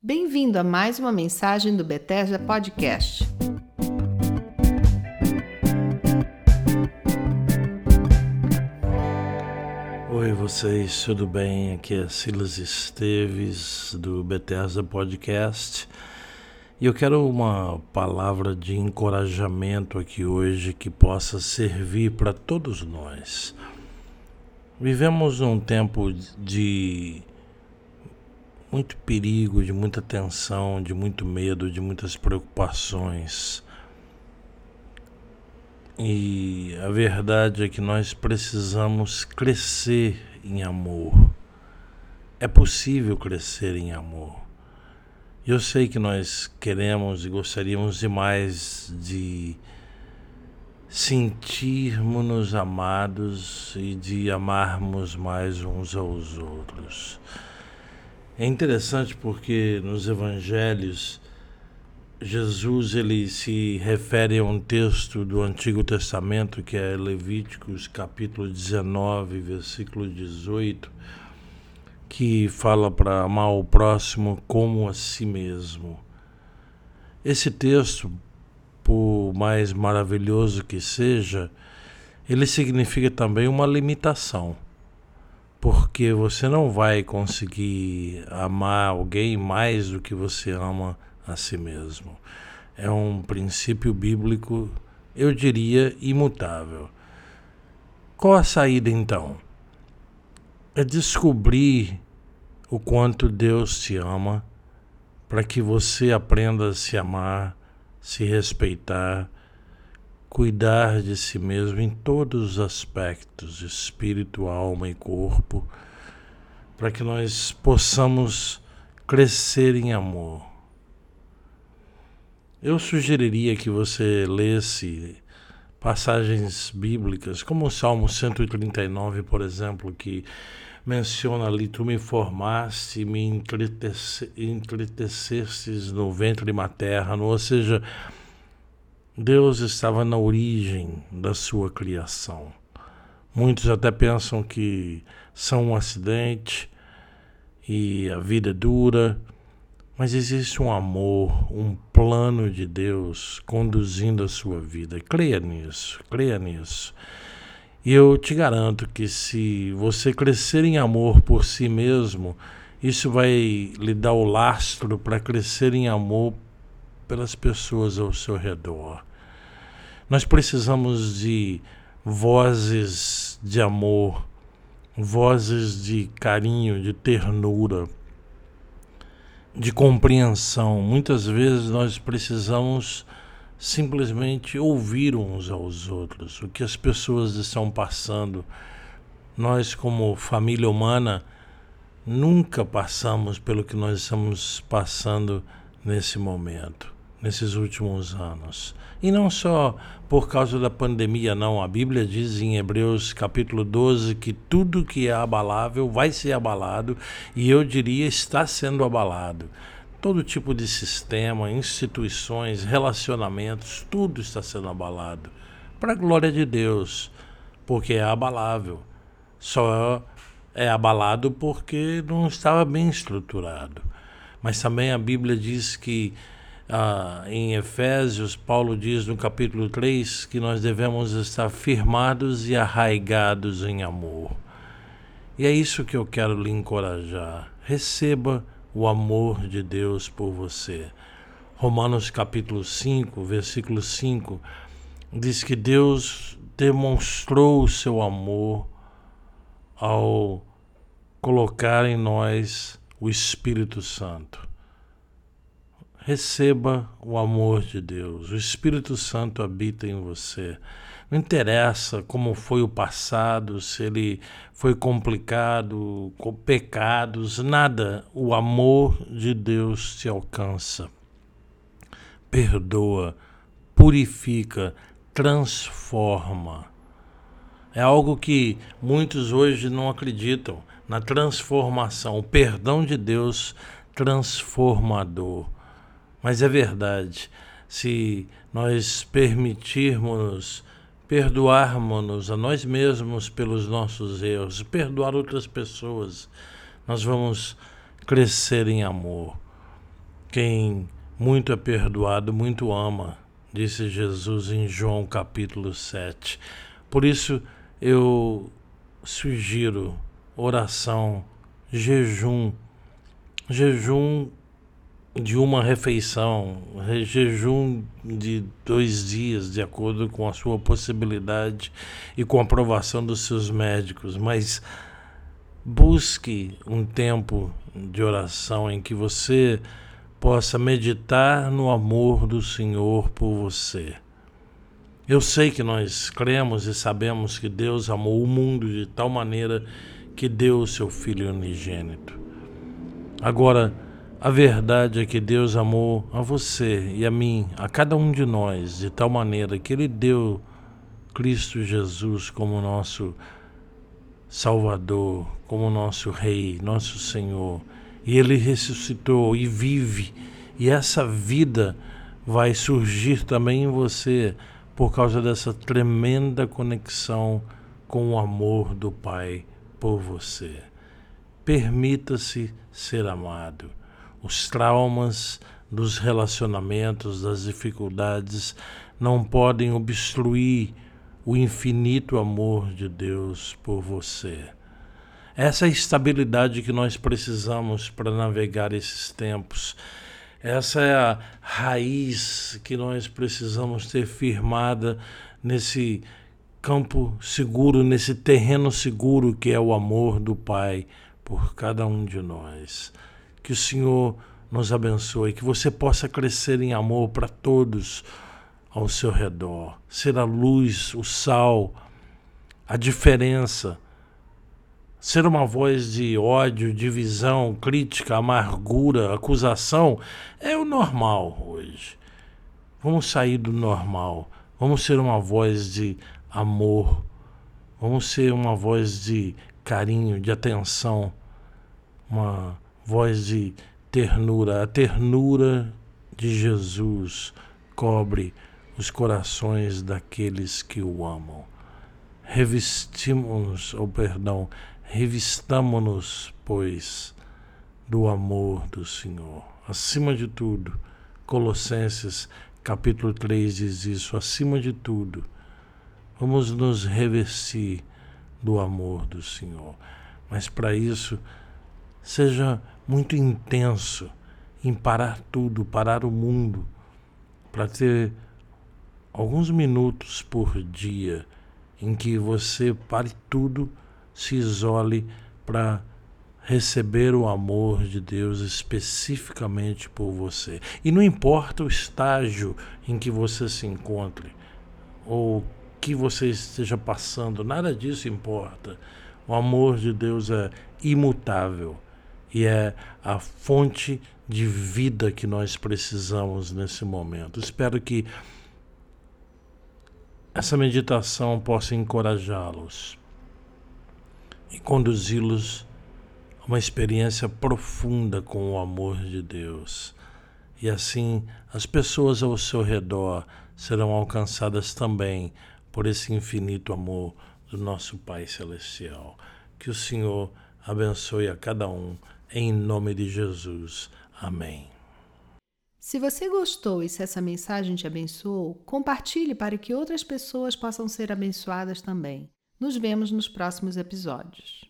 Bem-vindo a mais uma mensagem do Bethesda Podcast. Oi, vocês, tudo bem? Aqui é Silas Esteves do Bethesda Podcast. E eu quero uma palavra de encorajamento aqui hoje que possa servir para todos nós. Vivemos num tempo de muito perigo, de muita tensão, de muito medo, de muitas preocupações. E a verdade é que nós precisamos crescer em amor. É possível crescer em amor. Eu sei que nós queremos e gostaríamos demais de sentirmos-nos amados e de amarmos mais uns aos outros. É interessante porque nos evangelhos Jesus ele se refere a um texto do Antigo Testamento que é Levíticos capítulo 19, versículo 18, que fala para amar o próximo como a si mesmo. Esse texto, por mais maravilhoso que seja, ele significa também uma limitação porque você não vai conseguir amar alguém mais do que você ama a si mesmo. É um princípio bíblico, eu diria, imutável. Qual a saída então? É descobrir o quanto Deus te ama para que você aprenda a se amar, se respeitar cuidar de si mesmo em todos os aspectos, espírito, alma e corpo, para que nós possamos crescer em amor. Eu sugeriria que você lesse passagens bíblicas, como o Salmo 139, por exemplo, que menciona ali: Tu me formaste me entretecestes no ventre materno, ou seja, Deus estava na origem da sua criação. Muitos até pensam que são um acidente e a vida é dura, mas existe um amor, um plano de Deus conduzindo a sua vida. Creia nisso, creia nisso. E eu te garanto que se você crescer em amor por si mesmo, isso vai lhe dar o lastro para crescer em amor pelas pessoas ao seu redor. Nós precisamos de vozes de amor, vozes de carinho, de ternura, de compreensão. Muitas vezes nós precisamos simplesmente ouvir uns aos outros, o que as pessoas estão passando. Nós, como família humana, nunca passamos pelo que nós estamos passando nesse momento nesses últimos anos. E não só por causa da pandemia, não. A Bíblia diz em Hebreus capítulo 12 que tudo que é abalável vai ser abalado, e eu diria está sendo abalado. Todo tipo de sistema, instituições, relacionamentos, tudo está sendo abalado. Para a glória de Deus, porque é abalável. Só é abalado porque não estava bem estruturado. Mas também a Bíblia diz que ah, em Efésios, Paulo diz no capítulo 3 que nós devemos estar firmados e arraigados em amor. E é isso que eu quero lhe encorajar. Receba o amor de Deus por você. Romanos capítulo 5, versículo 5, diz que Deus demonstrou o seu amor ao colocar em nós o Espírito Santo receba o amor de Deus. O Espírito Santo habita em você. Não interessa como foi o passado, se ele foi complicado, com pecados, nada. O amor de Deus te alcança. Perdoa, purifica, transforma. É algo que muitos hoje não acreditam na transformação, o perdão de Deus transformador. Mas é verdade, se nós permitirmos perdoarmos a nós mesmos pelos nossos erros, perdoar outras pessoas, nós vamos crescer em amor. Quem muito é perdoado, muito ama, disse Jesus em João capítulo 7. Por isso eu sugiro oração, jejum, jejum de uma refeição, jejum de dois dias, de acordo com a sua possibilidade e com a aprovação dos seus médicos, mas busque um tempo de oração em que você possa meditar no amor do Senhor por você. Eu sei que nós cremos e sabemos que Deus amou o mundo de tal maneira que deu o seu Filho unigênito. Agora, a verdade é que Deus amou a você e a mim, a cada um de nós, de tal maneira que Ele deu Cristo Jesus como nosso Salvador, como nosso Rei, nosso Senhor. E Ele ressuscitou e vive, e essa vida vai surgir também em você por causa dessa tremenda conexão com o amor do Pai por você. Permita-se ser amado os traumas dos relacionamentos, das dificuldades, não podem obstruir o infinito amor de Deus por você. Essa é a estabilidade que nós precisamos para navegar esses tempos. Essa é a raiz que nós precisamos ter firmada nesse campo seguro, nesse terreno seguro que é o amor do Pai por cada um de nós. Que o Senhor nos abençoe, que você possa crescer em amor para todos ao seu redor, ser a luz, o sal, a diferença, ser uma voz de ódio, divisão, crítica, amargura, acusação, é o normal hoje. Vamos sair do normal, vamos ser uma voz de amor, vamos ser uma voz de carinho, de atenção, uma voz de ternura. A ternura de Jesus cobre os corações daqueles que o amam. Revestimos, ou oh, perdão, revistamo-nos, pois, do amor do Senhor. Acima de tudo, Colossenses capítulo 3 diz isso, acima de tudo, vamos nos revestir do amor do Senhor. Mas para isso, seja muito intenso em parar tudo, parar o mundo, para ter alguns minutos por dia em que você pare tudo, se isole para receber o amor de Deus especificamente por você. E não importa o estágio em que você se encontre ou que você esteja passando, nada disso importa. O amor de Deus é imutável e é a fonte de vida que nós precisamos nesse momento. Espero que essa meditação possa encorajá-los e conduzi-los a uma experiência profunda com o amor de Deus. E assim as pessoas ao seu redor serão alcançadas também por esse infinito amor do nosso Pai Celestial. Que o Senhor abençoe a cada um em nome de Jesus. Amém. Se você gostou e se essa mensagem te abençoou, compartilhe para que outras pessoas possam ser abençoadas também. Nos vemos nos próximos episódios.